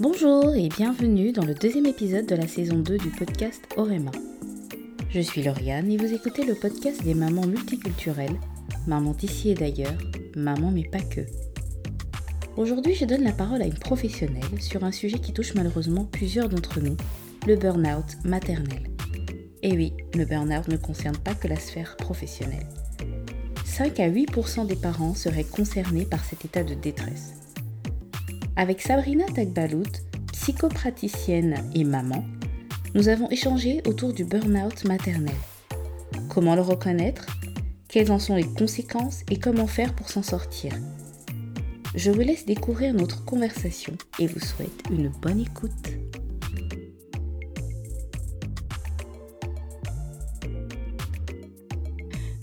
Bonjour et bienvenue dans le deuxième épisode de la saison 2 du podcast Orema. Je suis Lauriane et vous écoutez le podcast des mamans multiculturelles, maman d'ici et d'ailleurs, maman mais pas que. Aujourd'hui, je donne la parole à une professionnelle sur un sujet qui touche malheureusement plusieurs d'entre nous, le burn-out maternel. Et oui, le burn-out ne concerne pas que la sphère professionnelle. 5 à 8% des parents seraient concernés par cet état de détresse. Avec Sabrina Tagbalout, psychopraticienne et maman, nous avons échangé autour du burn-out maternel. Comment le reconnaître? Quelles en sont les conséquences et comment faire pour s'en sortir? Je vous laisse découvrir notre conversation et vous souhaite une bonne écoute.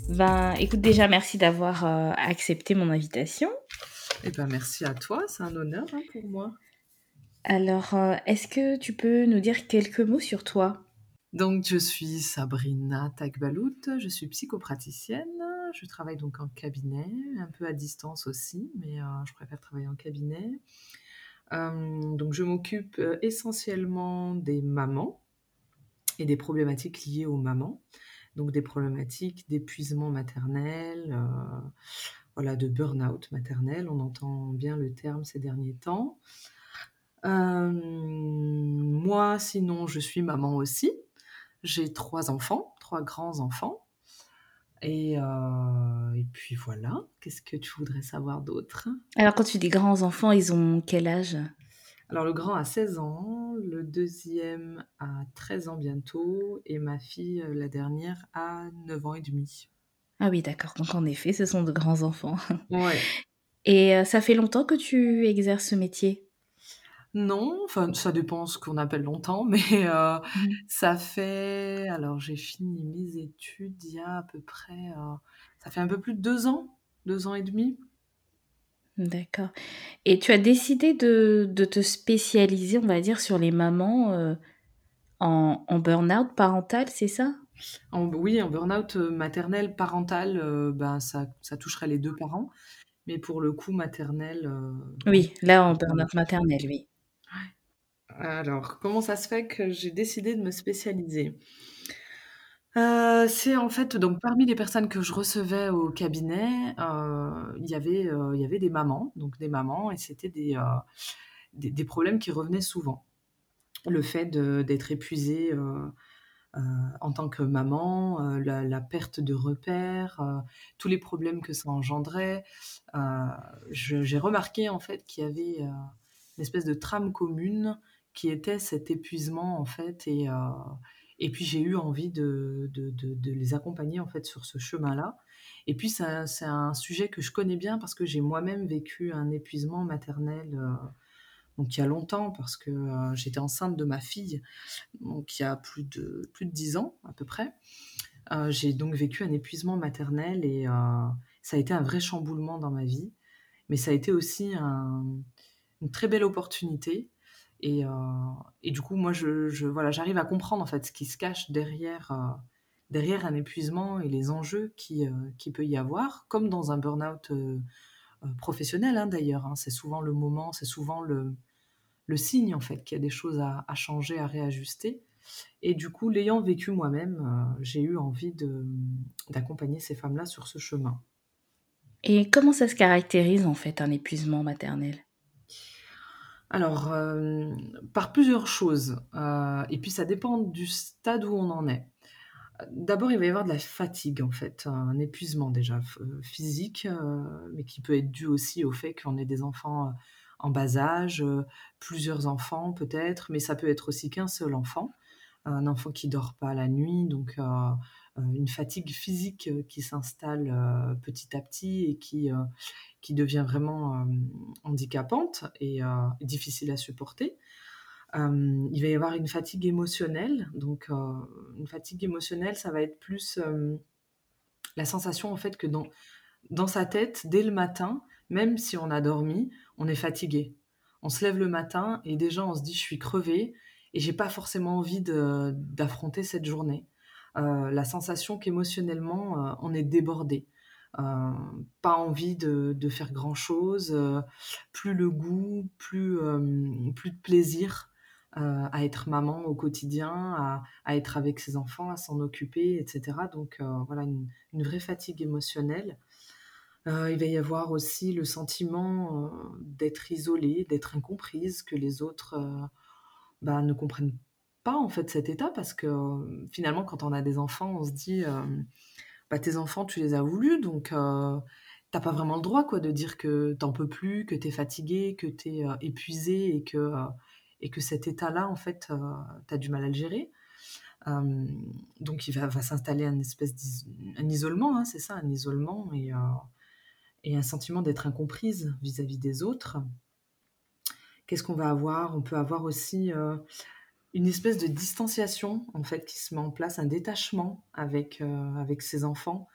Ben, écoute, déjà, merci d'avoir euh, accepté mon invitation. Eh ben, merci à toi, c'est un honneur hein, pour moi. Alors, euh, est-ce que tu peux nous dire quelques mots sur toi? Donc, je suis Sabrina Tagbalout, je suis psychopraticienne. Je travaille donc en cabinet, un peu à distance aussi, mais euh, je préfère travailler en cabinet. donc, je m'occupe essentiellement des mamans et des problématiques liées aux mamans donc des problématiques d'épuisement maternel, euh, voilà, de burn-out maternel. On entend bien le terme ces derniers temps. Euh, moi, sinon, je suis maman aussi. J'ai trois enfants, trois grands enfants. Et, euh, et puis voilà, qu'est-ce que tu voudrais savoir d'autre? Alors, quand tu dis grands enfants, ils ont quel âge? Alors le grand a 16 ans, le deuxième a 13 ans bientôt et ma fille, euh, la dernière, a 9 ans et demi. Ah oui, d'accord. Donc en effet, ce sont de grands enfants. Ouais. Et euh, ça fait longtemps que tu exerces ce métier? Non, enfin ça dépend ce qu'on appelle longtemps, mais euh, Mmh. ça fait alors j'ai fini mes études il y a à peu près, ça fait un peu plus de 2 ans, 2 ans et demi. D'accord. Et tu as décidé de, de te spécialiser, on va dire, sur les mamans euh, en, en burn-out parental, c'est ça? En, oui, en burn-out euh, maternel, parental, euh, ben, ça, ça toucherait les deux parents. Mais pour le coup, maternel. euh, Oui, là, en burn-out maternel, oui. Alors, comment ça se fait que j'ai décidé de me spécialiser? Euh, c'est en fait, donc parmi les personnes que je recevais au cabinet, euh, il y avait, euh, y avait des mamans, donc des mamans, et c'était des, des, problèmes qui revenaient souvent. Le fait d'être épuisée en tant que maman, la, perte de repères, tous les problèmes que ça engendrait. J'ai remarqué en fait qu'il y avait une espèce de trame commune qui était cet épuisement en fait et, et puis j'ai eu envie de, les accompagner en fait sur ce chemin-là. Et puis c'est un, sujet que je connais bien parce que j'ai moi-même vécu un épuisement maternel euh, donc il y a longtemps parce que euh, j'étais enceinte de ma fille donc il y a plus de, plus de 10 ans à peu près. Euh, j'ai donc vécu un épuisement maternel et ça a été un vrai chamboulement dans ma vie, mais ça a été aussi un- une très belle opportunité. Et, euh, et du coup, moi, je, voilà, j'arrive à comprendre en fait ce qui se cache derrière, euh, derrière un épuisement et les enjeux qui, euh, qui peut y avoir, comme dans un burn-out professionnel hein, d'ailleurs. hein. C'est souvent le moment, c'est souvent le, le signe en fait qu'il y a des choses à, changer, à réajuster. Et du coup, l'ayant vécu moi-même, j'ai eu envie d'accompagner ces femmes-là sur ce chemin. Et comment ça se caractérise, en fait, un épuisement maternel? Alors, euh, par plusieurs choses, euh, et puis ça dépend du stade où on en est. D'abord, il va y avoir de la fatigue, en fait, un épuisement déjà euh, physique, mais qui peut être dû aussi au fait qu'on ait des enfants en bas âge, plusieurs enfants peut-être, mais ça peut être aussi qu'un seul enfant, un enfant qui dort pas la nuit, donc une fatigue physique euh, qui s'installe euh, petit à petit et qui, euh, qui devient vraiment euh, handicapante et euh, difficile à supporter. Euh, il va y avoir une fatigue émotionnelle. Donc, euh, une fatigue émotionnelle, ça va être plus euh, la sensation en fait que dans, dans sa tête, dès le matin, même si on a dormi, on est fatigué. On se lève le matin et déjà on se dit je suis crevé et j'ai pas forcément envie d'affronter cette journée. Euh, la sensation qu'émotionnellement euh, on est débordé. pas envie de faire grand-chose, heu, plus le goût, plus, plus de plaisir, à être maman au quotidien, à être avec ses enfants, à s'en occuper et cetera donc voilà une vraie fatigue émotionnelle. Il va y avoir aussi le sentiment, d'être isolée, d'être incomprise, que les autres, bah, ne comprennent en fait cet état parce que, heu, finalement quand on a des enfants, on se dit, hem, bah, tes enfants tu les as voulus donc heu, tu as pas vraiment le droit quoi de dire que tu en peux plus, que tu es fatiguée, que tu es, heu, épuisée et que, et que cet état-là en fait, heu, tu as du mal à le gérer. Donc il va s'installer un espèce d'iso un isolement, hein, c'est ça, un isolement et et un sentiment d'être incomprise vis-à-vis des autres. Qu'est-ce qu'on va avoir? On peut avoir aussi, une espèce de distanciation, en fait, qui se met en place, un détachement avec, heu, avec ses enfants.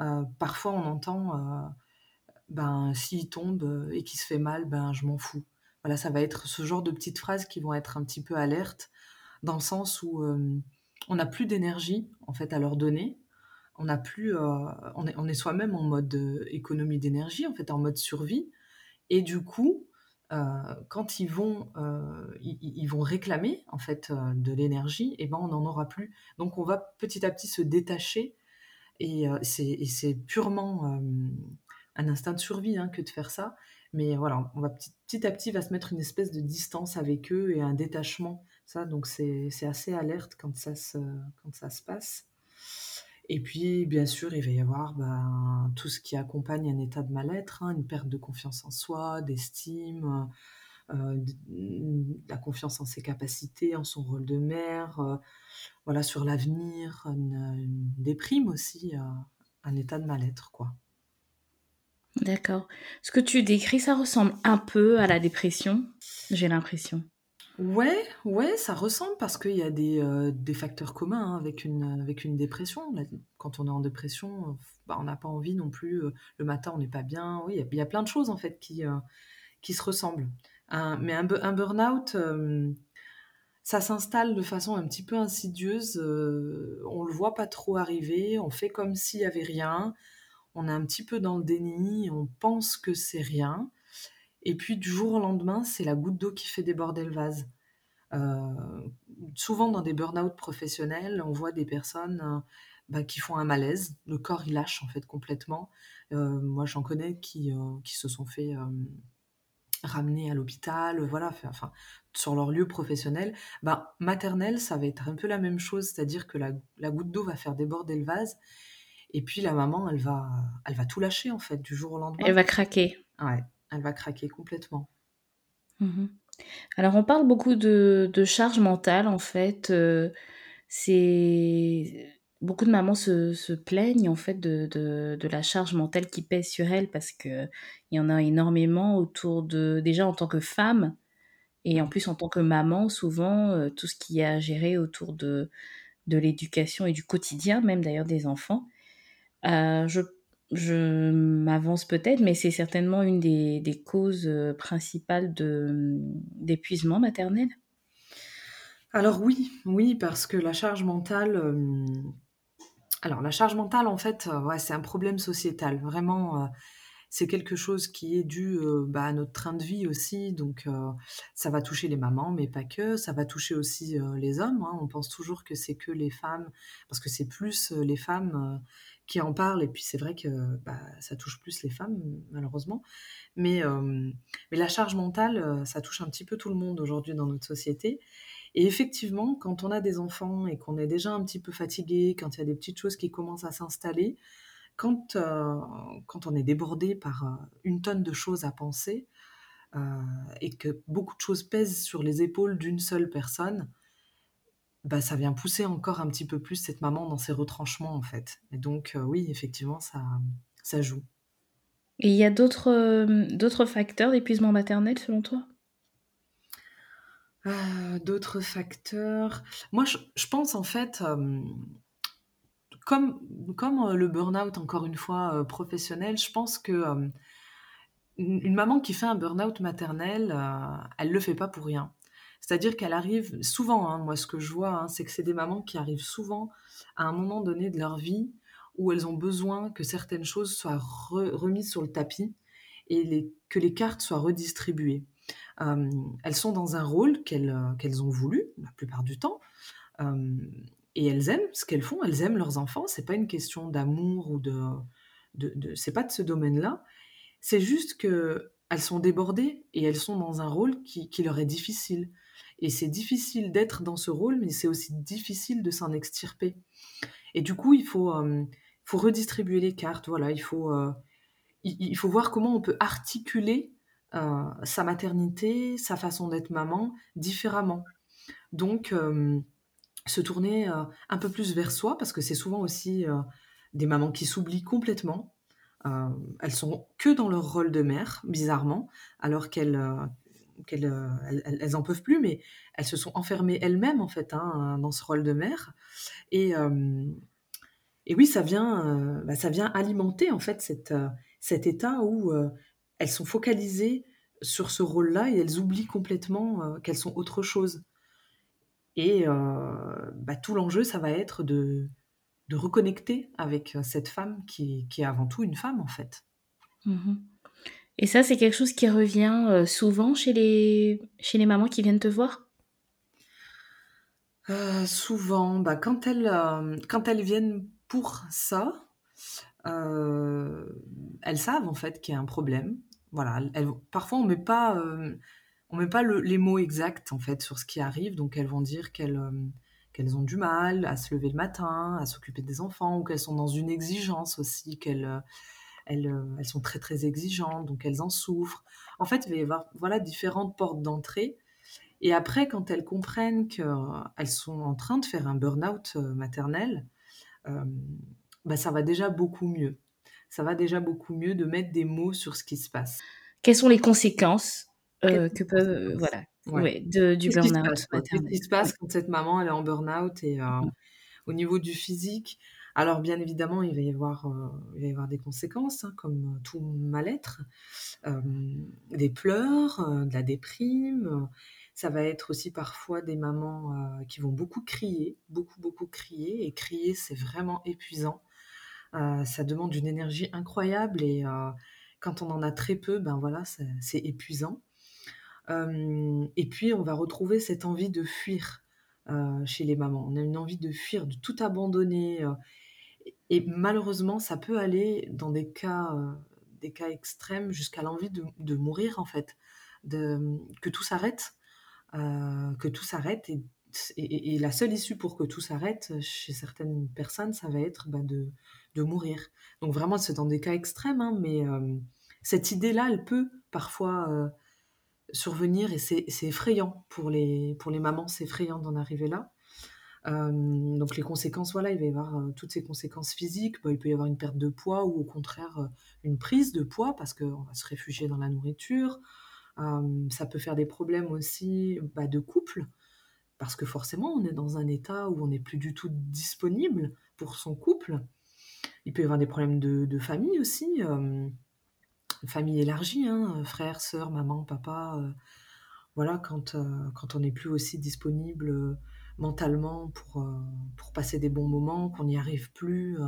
Heu, parfois, on entend, heu, ben, s'il tombe, et qu'il se fait mal, ben, je m'en fous. Voilà, ça va être ce genre de petites phrases qui vont être un petit peu alertes, dans le sens où, on n'a plus d'énergie, en fait, à leur donner. On n'a plus, on est on est soi-même en mode, économie d'énergie, en fait, en mode survie et du coup, quand ils vont, heu, ils vont réclamer, en fait, heu, de l'énergie et ben, on n'en aura plus. Donc on va petit à petit se détacher et c'est purement, un instinct de survie, hein, que de faire ça. Mais voilà, on va petit à petit, va se mettre une espèce de distance avec eux et un détachement. Ça donc c'est c'est assez alerte quand ça se quand ça se passe. Et puis, bien sûr, il va y avoir, ben, tout ce qui accompagne un état de mal-être, hein, une perte de confiance en soi, d'estime, d mmh, la confiance en ses capacités, en son rôle de mère, heu, voilà, sur l'avenir, une, déprime aussi, heu, un état de mal-être, quoi. D'accord. Ce que tu décris, ça ressemble un peu à la dépression, j'ai l'impression. Ouais, ouais, ça ressemble parce qu'il y a des, heu, des facteurs communs, hein, avec une, avec une dépression. Quand on est en dépression, heu, bah, on n'a pas envie non plus, heu, le matin, on n'est pas bien. Oui, il y a plein de choses, en fait, qui, qui se ressemblent. Mais un bu un burn-out, ça s'installe de façon un petit peu insidieuse, heu, on le voit pas trop arriver, on fait comme s'il y avait rien, on est un petit peu dans le déni, on pense que c'est rien et puis du jour au lendemain, c'est la goutte d'eau qui fait déborder le vase. Heu, souvent dans des burn-out professionnels, on voit des personnes, heu, bah, qui font un malaise. Le corps, il lâche en fait complètement. Heu, moi j'en connais qui, qui se sont fait, ramener à l'hôpital, voilà, enfin, sur leur lieu professionnel. Bah, maternelle, ça va être un peu la même chose, c'est-à-dire que la la goutte d'eau va faire déborder le vase et puis la maman, elle va elle va tout lâcher en fait du jour au lendemain. Elle va craquer. Ouais, elle va craquer complètement. Mmh Alors on parle beaucoup de charge mentale en fait, heu, c'est beaucoup de mamans se plaignent en fait de la charge mentale qui pèse sur elles parce qu'il y en a énormément autour de déjà en tant que femme et en plus en tant que maman souvent, heu, tout ce qu'il y a à gérer autour de de l'éducation et du quotidien même d'ailleurs des enfants. Je je m'avance peut-être, mais c'est certainement une des causes, heu, principales mmh, d'épuisement maternel? Alors oui, oui, parce que la charge mentale, hem, alors la charge mentale en fait, heu, ouais, c'est un problème sociétal. Vraiment, c'est quelque chose qui est dû, bah, à notre train de vie aussi donc ça va toucher les mamans, mais pas que. Ça va toucher aussi, les hommes, hein. On pense toujours que c'est que les femmes parce que c'est plus, les femmes, qui en parlent et puis c'est vrai que, bah, ça touche plus les femmes, malheureusement. Mais mais la charge mentale, ça touche un petit peu tout le monde aujourd'hui dans notre société et effectivement, quand on a des enfants et qu'on est déjà un petit peu fatigué, quand il y a des petites choses qui commencent à s'installer, quand, quand on est débordé par, une tonne de choses à penser, et que beaucoup de choses pèsent sur les épaules d'une seule personne, bah, ça vient pousser encore un petit peu plus cette maman dans ses retranchements, en fait et donc heu, oui, effectivement, ça ça joue. Et il y a d'autres, d'autres facteurs d'épuisement maternel selon toi? Heu, d'autres facteurs? Moi, je je pense en fait, comme comme, le burn-out encore une fois, professionnel, je pense que, une maman qui fait un burn-out maternel, heu, elle le fait pas pour rien. C'est-à-dire qu'elle arrive souvent, hein, moi ce que je vois, hein, c'est que c'est des mamans qui arrivent souvent à un moment donné de leur vie où elles ont besoin que certaines choses soient remises sur le tapis et que les cartes soient redistribuées. elles sont dans un rôle qu'elles ont voulu, la plupart du temps, et elles aiment ce qu'elles font, elles aiment leurs enfants, c'est pas une question d'amour ou de, de, c'est pas de ce domaine-là, c'est juste que elles sont débordées et elles sont dans un rôle qui, leur est difficile. Et c'est difficile d'être dans ce rôle, mais c'est aussi difficile de s'en extirper. Et du coup, il faut, faut redistribuer les cartes. Voilà, il faut, il, faut voir comment on peut articuler sa maternité, sa façon d'être maman différemment. Donc, se tourner un peu plus vers soi, parce que c'est souvent aussi des mamans qui s'oublient complètement. elles sont que dans leur rôle de mère, bizarrement, alors qu'elles elles, en peuvent plus, mais elles se sont enfermées elles-mêmes en fait hein, dans ce rôle de mère. Et, et oui, ça vient, bah, ça vient alimenter en fait cette, cet état où elles sont focalisées sur ce rôle-là et elles oublient complètement qu'elles sont autre chose. Et bah, tout l'enjeu, ça va être de, de reconnecter avec cette femme qui, qui, est avant tout une femme, en fait. Mmh et ça, c'est quelque chose qui revient souvent chez les, chez les mamans qui viennent te voir? Souvent, bah, quand, elles, quand elles viennent pour ça, elles savent en fait qu'il y a un problème. Voilà, parfois on met pas, on met pas les mots exacts en fait sur ce qui arrive, donc elles vont dire qu'elles qu'elles ont du mal à se lever le matin, à s'occuper des enfants, ou qu'elles sont dans une exigence aussi, qu'elles elles, elles, sont très très exigeantes, donc elles en souffrent. En fait, il va y avoir voilà différentes portes d'entrée. Et après, quand elles comprennent qu'elles sont en train de faire un burn-out maternel, bah, ça va déjà beaucoup mieux. Ça va déjà beaucoup mieux de mettre des mots sur ce qui se passe. Quelles sont les conséquences euh, que peuvent voilà ouais. de, du burn-out Qu'est-ce qui se passe quand cette maman elle est en burn-out et euh, au niveau du physique? Alors bien évidemment il va y avoir euh, des conséquences hein, comme tout mal-être, des pleurs, de la déprime. Ça va être aussi parfois des mamans qui vont beaucoup crier, beaucoup beaucoup crier et crier c'est vraiment épuisant. ça demande une énergie incroyable et quand on en a très peu, ben voilà, c'est épuisant et puis, on va retrouver cette envie de fuir chez les mamans. On a une envie de fuir, de tout abandonner. Et malheureusement, ça peut aller dans des cas, cas extrêmes jusqu'à l'envie de, mourir, en fait. Que tout s'arrête. que tout s'arrête. Et, la seule issue pour que tout s'arrête, chez certaines personnes, ça va être bah, de, de, mourir. Donc vraiment, c'est dans des cas extrêmes, hein, mais cette idée-là, elle peut parfois survenir et c'est effrayant pour les, pour les mamans, c'est effrayant d'en arriver là. Donc les conséquences, voilà, il va y avoir toutes ces conséquences physiques. il peut y avoir une perte de poids ou au contraire une prise de poids parce qu'on va se réfugier dans la nourriture. ça peut faire des problèmes aussi bah, de couple parce que forcément on est dans un état où on n'est plus du tout disponible pour son couple. Il peut y avoir des problèmes de, famille aussi famille élargie, hein, frères, sœurs, maman, papa. Euh, voilà, quand, euh, quand on n'est plus aussi disponible euh, mentalement pour, pour passer des bons moments, qu'on n'y arrive plus,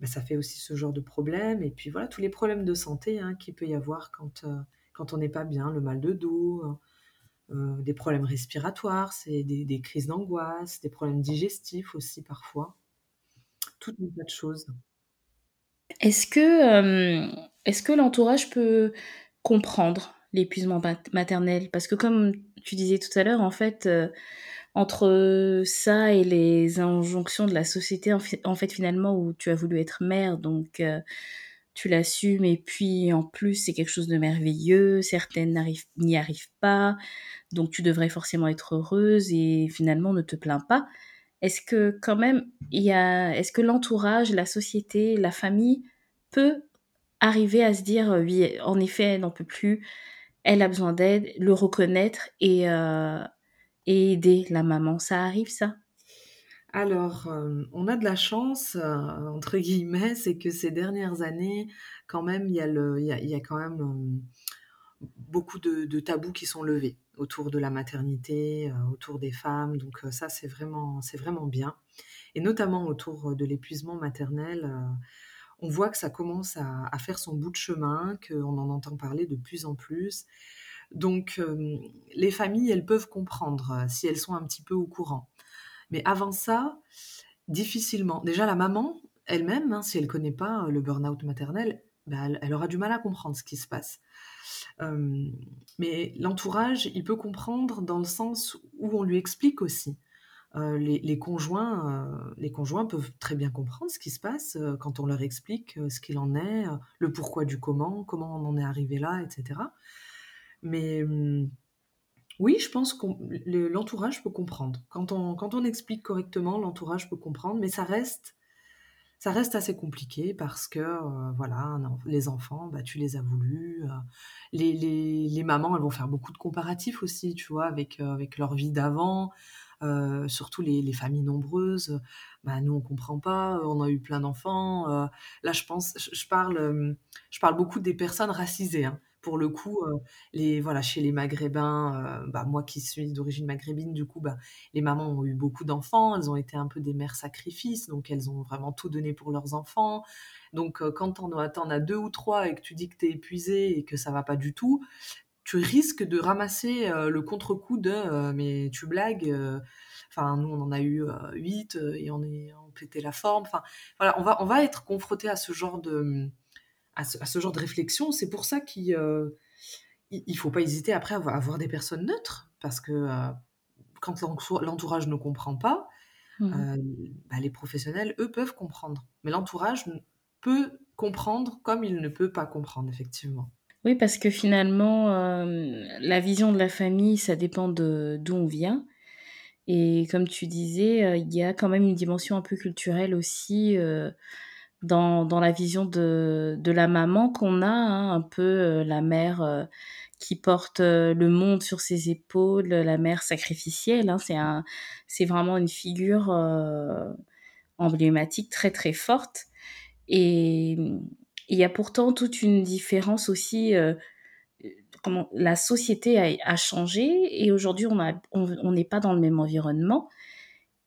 bah, ça fait aussi ce genre de problème. Et puis voilà, tous les problèmes de santé hein, qu'il peut y avoir quand, quand on n'est pas bien, le mal de dos, des problèmes respiratoires, c'est des, crises d'angoisse, des problèmes digestifs aussi parfois. Toutes un tas de choses. Est-ce que, est-ce que l'entourage peut comprendre l'épuisement maternel? Parce que comme tu disais tout à l'heure, en fait, entre ça et les injonctions de la société, en fait, finalement, où tu as voulu être mère, donc tu l'assumes et puis en plus, c'est quelque chose de merveilleux, certaines n'y arrivent pas, donc tu devrais forcément être heureuse et finalement ne te plains pas. Est-ce que quand même, il y a, est-ce que l'entourage, la société, la famille peut arriver à se dire euh, oui, en effet, elle n'en peut plus, elle a besoin d'aide, le reconnaître et, euh, et aider la maman. Ça arrive ça? Alors, euh, on a de la chance, entre guillemets, c'est que ces dernières années, quand même, il y a, quand même beaucoup de, tabous qui sont levés. autour de la maternité, autour des femmes, donc ça, c'est vraiment vraiment bien et notamment autour de l'épuisement maternel, on voit que ça commence à à faire son bout de chemin, qu'on en entend parler de plus en plus. Donc les familles, elles peuvent comprendre, si elles sont un petit peu au courant. Mais avant ça, difficilement. Déjà la maman, elle-même, hein, si elle connaît pas, le burn-out maternel, bah, elle aura du mal à comprendre ce qui se passe. Mais l'entourage, il peut comprendre dans le sens où on lui explique aussi. Heu, les conjoints, les conjoints peuvent très bien comprendre ce qui se passe, quand on leur explique, ce qu'il en est, le pourquoi du comment, comment on en est arrivé là et cetera. Mais, mmh, oui, je pense qu'on le l'entourage peut comprendre. Quand on quand on explique correctement, l'entourage peut comprendre, mais ça reste ça reste assez compliqué parce que, heu, voilà, les enfants, bah, tu les as voulus, heu, les les les mamans, elles vont faire beaucoup de comparatifs aussi, tu vois? Avec, heu, avec leur vie d'avant, surtout les les familles nombreuses, bah, nous on comprend pas, on a eu plein d'enfants, là je pense je parle, je parle beaucoup des personnes racisées, hein. Pour le coup, heu, les voilà, chez les maghrébins, heu, bah, moi qui suis d'origine maghrébine, du coup, bah, les mamans ont eu beaucoup d'enfants, elles ont été un peu des mères sacrifices, donc elles ont vraiment tout donné pour leurs enfants. Donc heu, quand tu en as as 2 ou 3 et que tu dis que tu es épuisée et que ça va pas du tout, tu risques de ramasser, le contre-coup de, «Mais tu blagues, heu?» enfin nous on en a eu, heu, 8, heu, et on est on pétait la forme. Enfin voilà, on va on va être confrontés à ce genre de, à ce à ce genre de réflexion. C'est pour ça qu'il, il il faut pas hésiter après à voir à voir des personnes neutres parce que, heu, quand l'entour l'entourage ne comprend pas, Mmh mh. heu, bah, les professionnels, eux, peuvent comprendre. Mais l'entourage peut comprendre comme il ne peut pas comprendre, effectivement. Oui, parce que finalement, la vision de la famille, ça dépend de d'où on vient et comme tu disais, il y a quand même une dimension un peu culturelle aussi, dans dans la vision de de la maman qu'on a, hein, un peu, heu, la mère, heu, qui porte, heu, le monde sur ses épaules, la mère sacrificielle, hein. C'est un c'est vraiment une figure, emblématique très, très forte. Et il y a pourtant toute une différence aussi, comment la société a changé. Et aujourd'hui on a on on n'est pas dans le même environnement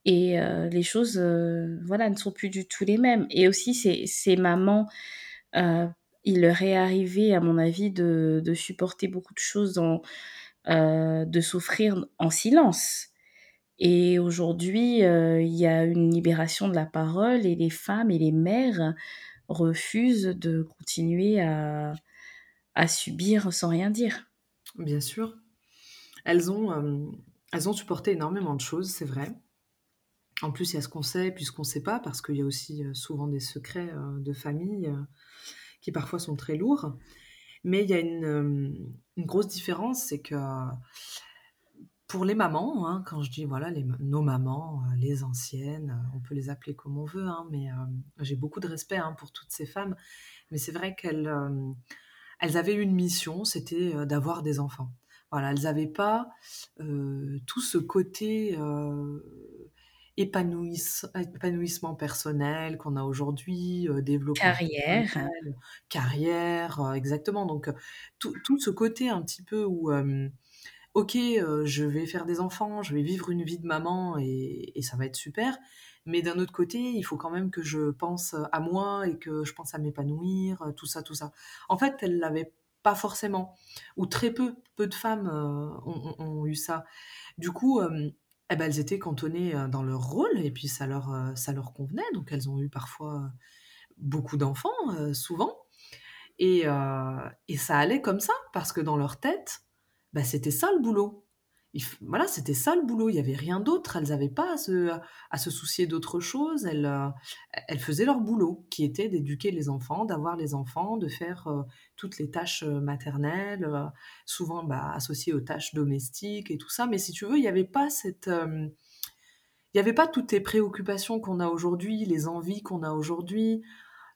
et les choses, voilà, ne sont plus du tout les mêmes et aussi ces ces mamans, il leur est arrivé à mon avis de de supporter beaucoup de choses de souffrir en silence et aujourd'hui, il y a une libération de la parole et les femmes et les mères refusent de continuer à à subir sans rien dire. Bien sûr. Elles ont, elles ont supporté énormément de choses, c'est vrai. En plus, il y a ce qu'on sait, puis ce qu'on sait pas, parce qu'il y a aussi, heu, souvent des secrets, heu, de famille, heu, qui parfois sont très lourds. Mais il y a une, grosse différence, c'est que pour les mamans, hein, quand je dis voilà nos mamans, les anciennes, on peut les appeler comme on veut, hein, mais j'ai beaucoup de respect, hein, pour toutes ces femmes. Mais c'est vrai qu'elles, avaient une mission, c'était, d'avoir des enfants. Voilà, elles avaient pas, tout ce côté, épanouissement personnel qu'on a aujourd'hui, heu, développement Carrière. personnel, carrière, heu, exactement. Donc heu, tout tout ce côté un petit peu où, OK, heu, je vais faire des enfants, je vais vivre une vie de maman et et ça va être super. Mais d'un autre côté, il faut quand même que je pense, à moi et que je pense à m'épanouir, tout ça, tout ça. En fait, elles l'avaient pas forcément ou très peu, peu de femmes, ont ont ont eu ça. Du coup, et bah, elles étaient cantonnées, heu, dans leur rôle et puis ça leur, heu, ça leur convenait. Donc elles ont eu parfois beaucoup d'enfants, souvent et et ça allait comme ça parce que dans leur tête, bah, c'était ça le boulot. Voilà, c'était ça le boulot, il y avait rien d'autre. Elles avaient pas à se à se soucier d'autre chose. Elles, heu, e elles faisaient leur boulot qui était d'éduquer les enfants, d'avoir les enfants, de faire, heu, toutes les tâches, heu, maternelles, souvent, bah, associées aux tâches domestiques et tout ça. Mais si tu veux, il y avait pas cette, il y avait pas toutes les préoccupations qu'on a aujourd'hui, les envies qu'on a aujourd'hui.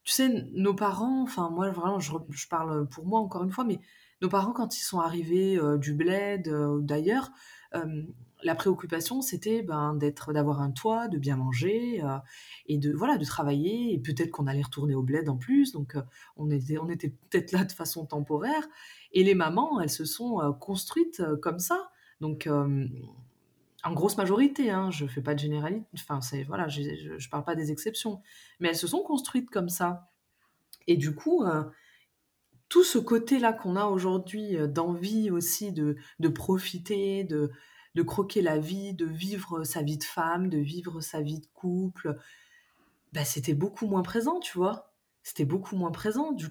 Tu sais, nos parents, enfin moi vraiment je je parle pour moi encore une fois, mais nos parents quand ils sont arrivés, heu, du bled, heu, ou d'ailleurs, hem, la préoccupation c'était, ben, d'être d'avoir un toit, de bien manger, et de voilà, de travailler et peut-être qu'on allait retourner au bled en plus, donc on était on était peut-être là de façon temporaire. Et les mamans, elles se sont, construites, comme ça. Donc, en grosse majorité, hein, je fais pas de générali enfin, c'est voilà, je je parle pas des exceptions, mais elles se sont construites comme ça. Et du coup, tout ce côté-là qu'on a aujourd'hui, heu, d'envie aussi de de profiter, de de croquer la vie, de vivre sa vie de femme, de vivre sa vie de couple, bah, c'était beaucoup moins présent, tu vois? C'était beaucoup moins présent du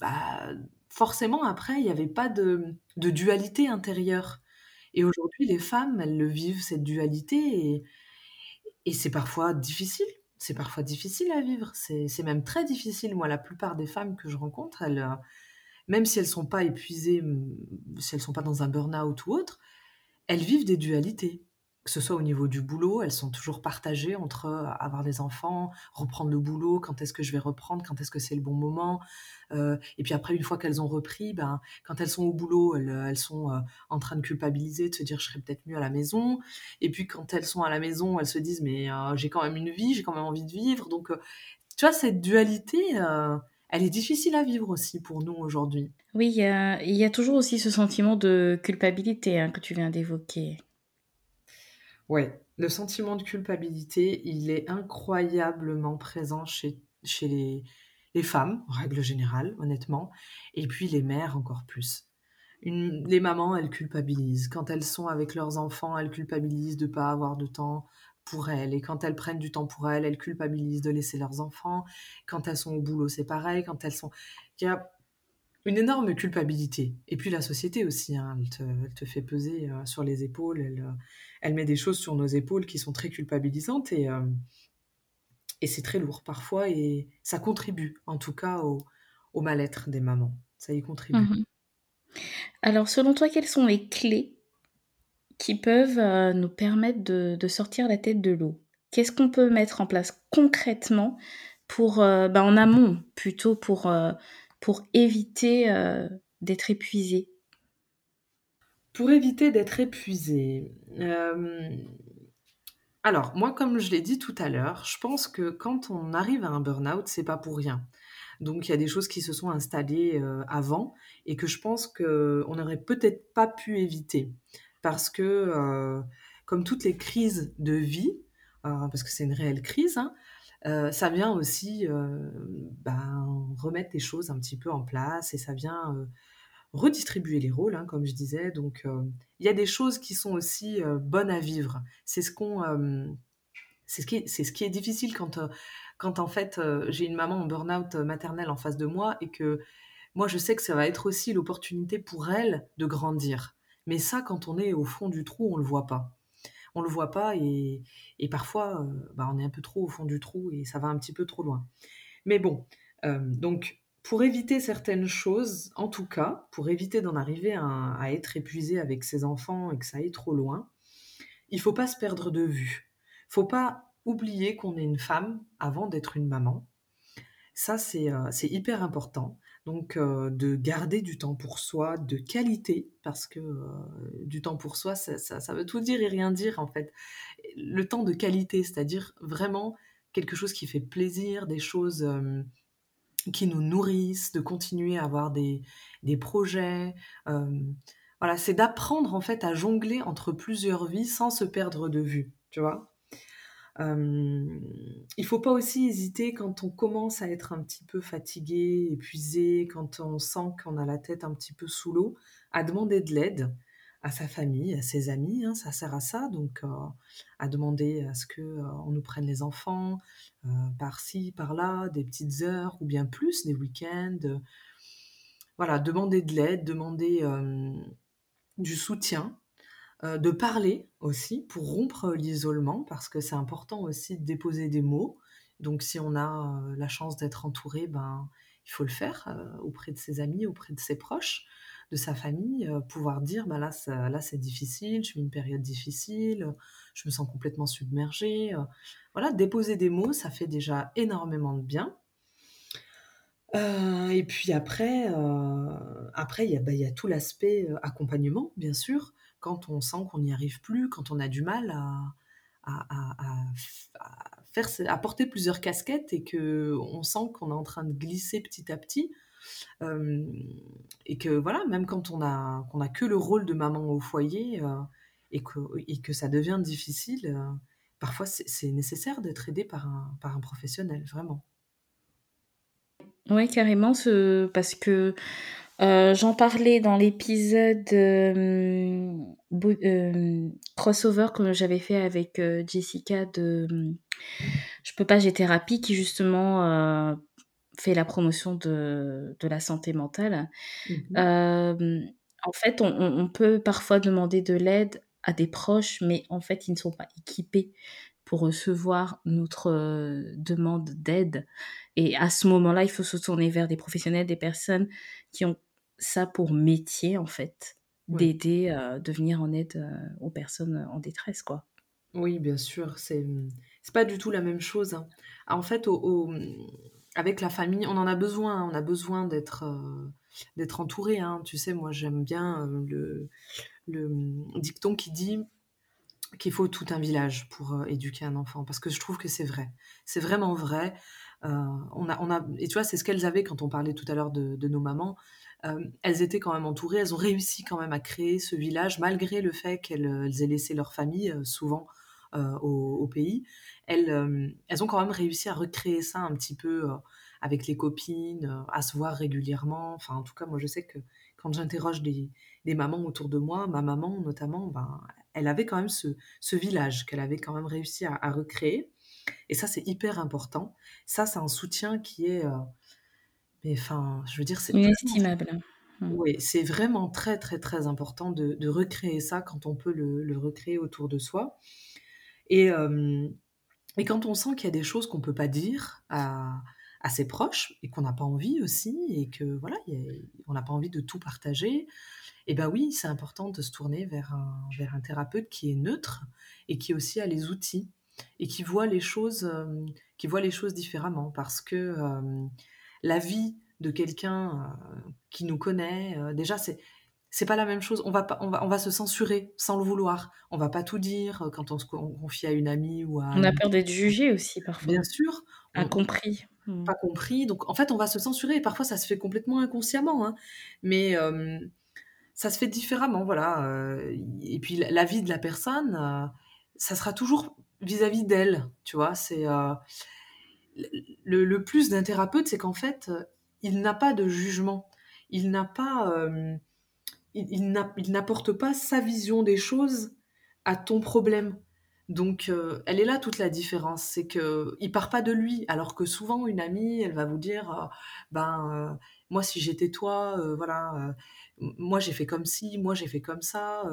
bah, forcément après il y avait pas de de dualité intérieure et aujourd'hui les femmes, elles le vivent cette dualité et et c'est parfois difficile. C'est parfois difficile à vivre. C'est même très difficile. Moi, la plupart des femmes que je rencontre, elles, heu, même si elles sont pas épuisées, mmh, si elles sont pas dans un burn-out ou autre, elles vivent des dualités. Que ce soit au niveau du boulot, elles sont toujours partagées entre, heu, avoir des enfants, reprendre le boulot, quand est-ce que je vais reprendre, quand est-ce que c'est le bon moment? Heu et puis après une fois qu'elles ont repris, ben, quand elles sont au boulot, elles, elles sont, en train de culpabiliser, de se dire: «Je serais peut-être mieux à la maison» et puis quand elles sont à la maison, elles se disent: «Mais, j'ai quand même une vie, j'ai quand même envie de vivre» donc tu vois cette dualité, elle est difficile à vivre aussi pour nous aujourd'hui. Oui, il y a il y a toujours aussi ce sentiment de culpabilité, hein, que tu viens d'évoquer. Ouais, le sentiment de culpabilité, il est incroyablement présent chez chez les les femmes, en règle générale, honnêtement, et puis les mères encore plus. Une les mamans, elles culpabilisent. Quand elles sont avec leurs enfants, elles culpabilisent de pas avoir de temps pour elles et quand elles prennent du temps pour elles, elles culpabilisent de laisser leurs enfants. Quand elles sont au boulot, c'est pareil. Quand elles sont il y a une énorme culpabilité et puis la société aussi, hein, elle te fait peser, heu, sur les épaules, elle, heu, elle met des choses sur nos épaules qui sont très culpabilisantes et hem et c'est très lourd parfois et ça contribue en tout cas au au mal-être des mamans. Ça y contribue. Mmh Alors selon toi, quelles sont les clés qui peuvent, heu, nous permettre de sortir la tête de l'eau? Qu'est-ce qu'on peut mettre en place concrètement pour, heu, bah, en amont plutôt pour, heu, pour éviter, d'être épuisé? Pour éviter d'être épuisée, hem, alors moi, comme je l'ai dit tout à l'heure, je pense que quand on arrive à un burn-out, c'est pas pour rien. Donc il y a des choses qui se sont installées, avant et que je pense qu'on n'aurait peut-être pas pu éviter. Parce que, heu, comme toutes les crises de vie, heu, parce que c'est une réelle crise, hein, heu, ça vient aussi, ben, remettre les choses un petit peu en place et ça vient, redistribuer les rôles, hein, comme je disais. Donc, il y a des choses qui sont aussi, bonnes à vivre. C'est ce qu'on, c'est ce qui est c'est ce qui est difficile quand, quand en fait, j'ai une maman en burn-out, heu, maternel en face de moi et que moi je sais que ça va être aussi l'opportunité pour elle de grandir. Mais ça, quand on est au fond du trou, on le voit pas. On le voit pas et parfois, heu, bah, on est un peu trop au fond du trou et ça va un petit peu trop loin. Mais bon, hem, donc pour éviter certaines choses, en tout cas, pour éviter d'en arriver à à être épuisé avec ses enfants et que ça aille trop loin, il faut pas se perdre de vue. Faut pas oublier qu'on est une femme avant d'être une maman. Ça, c'est, heu, c'est hyper important. Donc, heu, de garder du temps pour soi, de qualité, parce que, heu, du temps pour soi, ça ça ça veut tout dire et rien dire, en fait. Le temps de qualité, c'est-à-dire vraiment quelque chose qui fait plaisir, des choses, qui nous nourrissent, de continuer à avoir des des projets, voilà, c'est d'apprendre, en fait, à jongler entre plusieurs vies sans se perdre de vue, tu vois? Hem, il faut pas aussi hésiter quand on commence à être un petit peu fatigué, épuisé, quand on sent qu'on a la tête un petit peu sous l'eau, à demander de l'aide à sa famille, à ses amis, hein, ça sert à ça, donc heu, à demander à ce que, heu, on nous prenne les enfants, heu, par-ci, par-là, des petites heures ou bien plus, des week-ends, voilà, demander de l'aide, demander, du soutien. Heu, de parler aussi pour rompre l'isolement parce que c'est important aussi de déposer des mots. Donc si on a, heu, la chance d'être entouré, ben, il faut le faire, heu, auprès de ses amis, auprès de ses proches, de sa famille, pouvoir dire: «Bah, là là c'est difficile, je vis une période difficile, je me sens complètement submergée», voilà, déposer des mots, ça fait déjà énormément de bien. Et puis après, après il y a, il y a tout l'aspect, accompagnement, bien sûr. Quand on sent qu'on n'y arrive plus, quand on a du mal à à à faire à porter plusieurs casquettes et qu'on sent qu'on est en train de glisser petit à petit, et que voilà, même quand on a qu'on a que le rôle de maman au foyer, heu, et que et que ça devient difficile, heu, parfois c'est nécessaire d'être aidé par un par un professionnel, vraiment. Ouais, carrément, ce parce que, heu, j'en parlais dans l'épisode, bo hem, crossover que j'avais fait avec, Jessica de, Je peux pas, j'ai thérapie qui justement, fait la promotion de de la santé mentale. Mmh en fait, on peut parfois demander de l'aide à des proches, mais en fait, ils ne sont pas équipés pour recevoir notre, demande d'aide et à ce moment-là, il faut se tourner vers des professionnels, des personnes qui ont ça pour métier, en fait, d'aider, heu, de venir en aide, heu, aux personnes, en détresse, quoi. Oui, bien sûr, c'est, mmh, c'est pas du tout la même chose, hein. Ah, en fait, au au mmh, avec la famille, on en a besoin, hein, on a besoin d'être, d'être entouré, hein. Tu sais, moi, j'aime bien, heu, le le, mmh, dicton qui dit qu'il faut tout un village pour, éduquer un enfant parce que je trouve que c'est vrai. C'est vraiment vrai. A et tu vois, c'est ce qu'elles avaient quand on parlait tout à l'heure de nos mamans. Hem, elles étaient quand même entourées, elles ont réussi quand même à créer ce village malgré le fait qu'elles, elles aient laissé leur famille, souvent, au pays. Elles, ont quand même réussi à recréer ça un petit peu, avec les copines, à se voir régulièrement. Enfin, en tout cas, moi, je sais que quand j'interroge des mamans autour de moi, ma maman notamment, ben, elle avait quand même ce village qu'elle avait quand même réussi à recréer et ça, c'est hyper important. Ça, c'est un soutien qui est, heu, mais enfin, je veux dire, c'est Inestimable. Mmh. oui, c'est vraiment très, très, très important de de recréer ça quand on peut le le recréer autour de soi et quand on sent qu'il y a des choses qu'on peut pas dire à à ses proches et qu'on n'a pas envie aussi et que voilà, a on n'a pas envie de tout partager et ben oui, c'est important de se tourner vers un vers un thérapeute qui est neutre et qui aussi a les outils et qui voit les choses, hem, qui voit les choses différemment. Parce que, hem, la vie de quelqu'un, heu, qui nous connaît, déjà c'est c'est pas la même chose. On va pas on va on va se censurer sans le vouloir. On va pas tout dire, quand on se con confie à une amie ou à On a peur d'être jugé aussi Bien parfois, sûr, on incompris. Mmh. pas compris, donc en fait, on va se censurer et parfois ça se fait complètement inconsciemment, hein. Mais, ça se fait différemment, voilà, et puis la vie de la personne, ça sera toujours vis-à-vis d'elle, tu vois? C'est, heu, le plus d'un thérapeute, c'est qu'en fait, heu, il n'a pas de jugement. Il n'a pas, hem, il il n'a il n'apporte pas sa vision des choses à ton problème. Donc, elle est là toute la différence, c'est qu'il part pas de lui, alors que souvent une amie, elle va vous dire, «Ben, moi si j'étais toi, voilà, moi j'ai fait comme ci, moi j'ai fait comme ça»,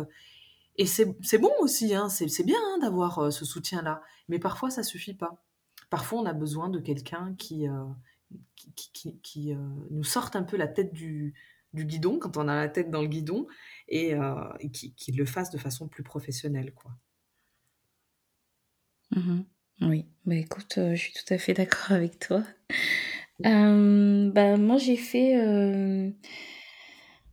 et c'est bon aussi, hein, c'est bien, hein, d'avoir, heu, ce soutien-là, mais parfois ça suffit pas. Parfois on a besoin de quelqu'un qui, heu, qui qui heu, nous sorte un peu la tête du du guidon, quand on a la tête dans le guidon et qui qui le fasse de façon plus professionnelle, quoi. Mmh Oui, bah, écoute, je suis tout à fait d'accord avec toi. Bah, moi j'ai fait,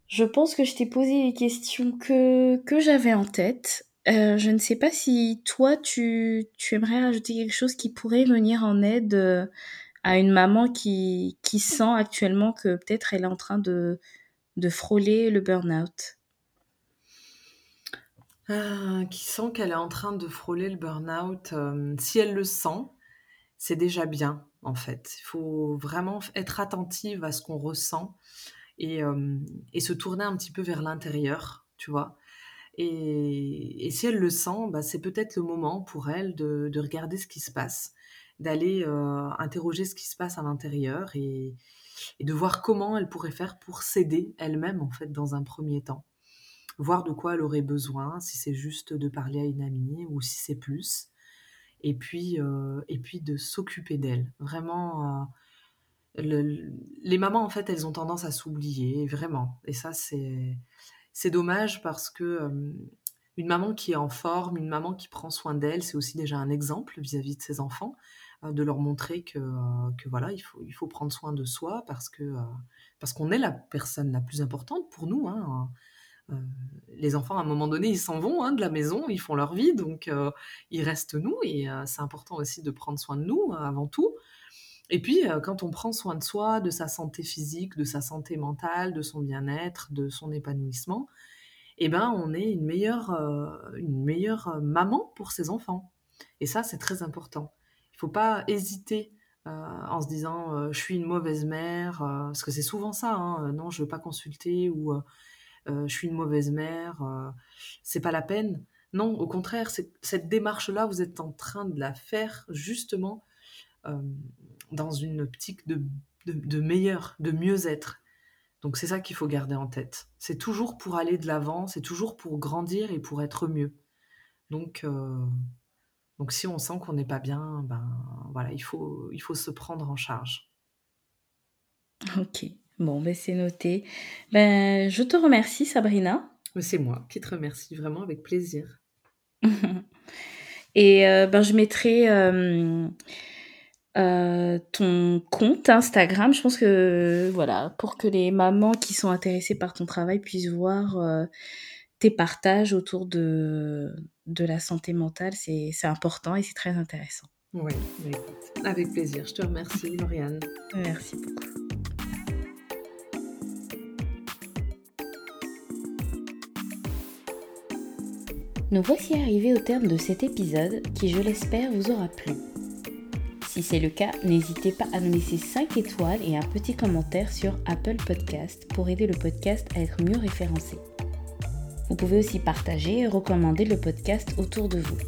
je pense que je t'ai posé les questions que que j'avais en tête. Heu, je ne sais pas si toi tu tu aimerais rajouter quelque chose qui pourrait venir en aide, heu, à une maman qui qui sent actuellement que peut-être elle est en train de de frôler le burn-out? Ah, qui sent qu'elle est en train de frôler le burn-out, hem, si elle le sent, c'est déjà bien, en fait. Il faut vraiment être attentive à ce qu'on ressent et se tourner un petit peu vers l'intérieur, tu vois? Et si elle le sent, bah, c'est peut-être le moment pour elle de de regarder ce qui se passe, d'aller, interroger ce qui se passe à l'intérieur et de voir comment elle pourrait faire pour s'aider elle-même, en fait, dans un premier temps. Voir de quoi elle aurait besoin, si c'est juste de parler à une amie ou si c'est plus. Et puis, et puis de s'occuper d'elle. Vraiment, les mamans, en fait, elles ont tendance à s'oublier, vraiment. Et ça, c'est c'est dommage parce que, hem, une maman qui est en forme, une maman qui prend soin d'elle, c'est aussi déjà un exemple vis-à-vis de ses enfants, heu, de leur montrer que, heu, que voilà, il faut il faut prendre soin de soi parce que, parce qu'on est la personne la plus importante pour nous, hein, les enfants, à un moment donné, ils s'en vont, hein, de la maison, ils font leur vie, donc heu, il reste nous et c'est important aussi de prendre soin de nous, avant tout et puis, heu, quand on prend soin de soi, de sa santé physique, de sa santé mentale, de son bien-être, de son épanouissement eh ben, on est une meilleure, heu, une meilleure, maman pour ses enfants et ça, c'est très important. Il faut pas hésiter, en se disant, «Je suis une mauvaise mère», parce que c'est souvent ça, hein, «Non, je veux pas consulter» ou «Je suis une mauvaise mère, c'est pas la peine». Non, au contraire, cette démarche-là, vous êtes en train de la faire justement, dans une optique de de de meilleur, de mieux-être. Donc c'est ça qu'il faut garder en tête. C'est toujours pour aller de l'avant, c'est toujours pour grandir et pour être mieux. Donc heu, donc si on sent qu'on n'est pas bien, ben, voilà, il faut il faut se prendre en charge. OK. Bon, ben, c'est noté. Ben, je te remercie Sabrina. C'est moi qui te remercie, vraiment avec plaisir. Et heu, ben, je mettrai, hem, heu, ton compte Instagram. Je pense que, voilà, pour que les mamans qui sont intéressées par ton travail puissent voir, heu, tes partages autour de de la santé mentale, c'est c'est important et c'est très intéressant. Oui, écoute, avec plaisir. Je te remercie Lauriane. Merci beaucoup. Nous voici arrivés au terme de cet épisode qui, je l'espère, vous aura plu. Si c'est le cas, n'hésitez pas à nous laisser 5 étoiles et un petit commentaire sur Apple Podcast pour aider le podcast à être mieux référencé. Vous pouvez aussi partager et recommander le podcast autour de vous.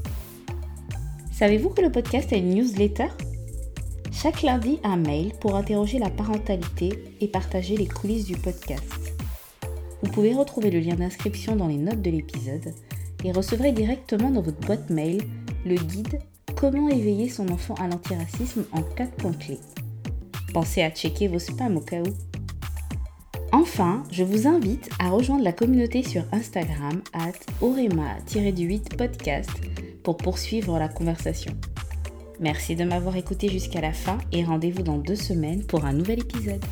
Savez-vous que le podcast a une newsletter? Chaque lundi, un mail pour interroger la parentalité et partager les coulisses du podcast. Vous pouvez retrouver le lien d'inscription dans les notes de l'épisode et recevrez directement dans votre boîte mail le guide Comment éveiller son enfant à l'antiracisme en 4 points clés. Pensez à checker vos spams au cas où. Enfin, je vous invite à rejoindre la communauté sur Instagram at orema-du8 podcast pour poursuivre la conversation. Merci de m'avoir écouté jusqu'à la fin et rendez-vous dans deux semaines pour un nouvel épisode.